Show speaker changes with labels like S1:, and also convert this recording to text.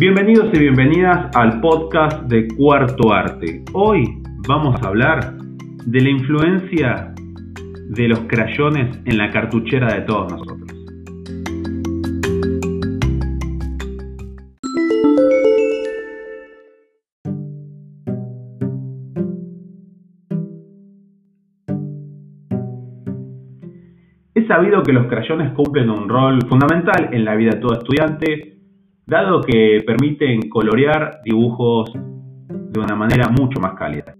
S1: Bienvenidos y bienvenidas al podcast de Cuarto Arte. Hoy vamos a hablar de la influencia de los crayones en la cartuchera de todos nosotros. Es sabido que los crayones cumplen un rol fundamental en la vida de todo estudiante, dado que permiten colorear dibujos de una manera mucho más cálida.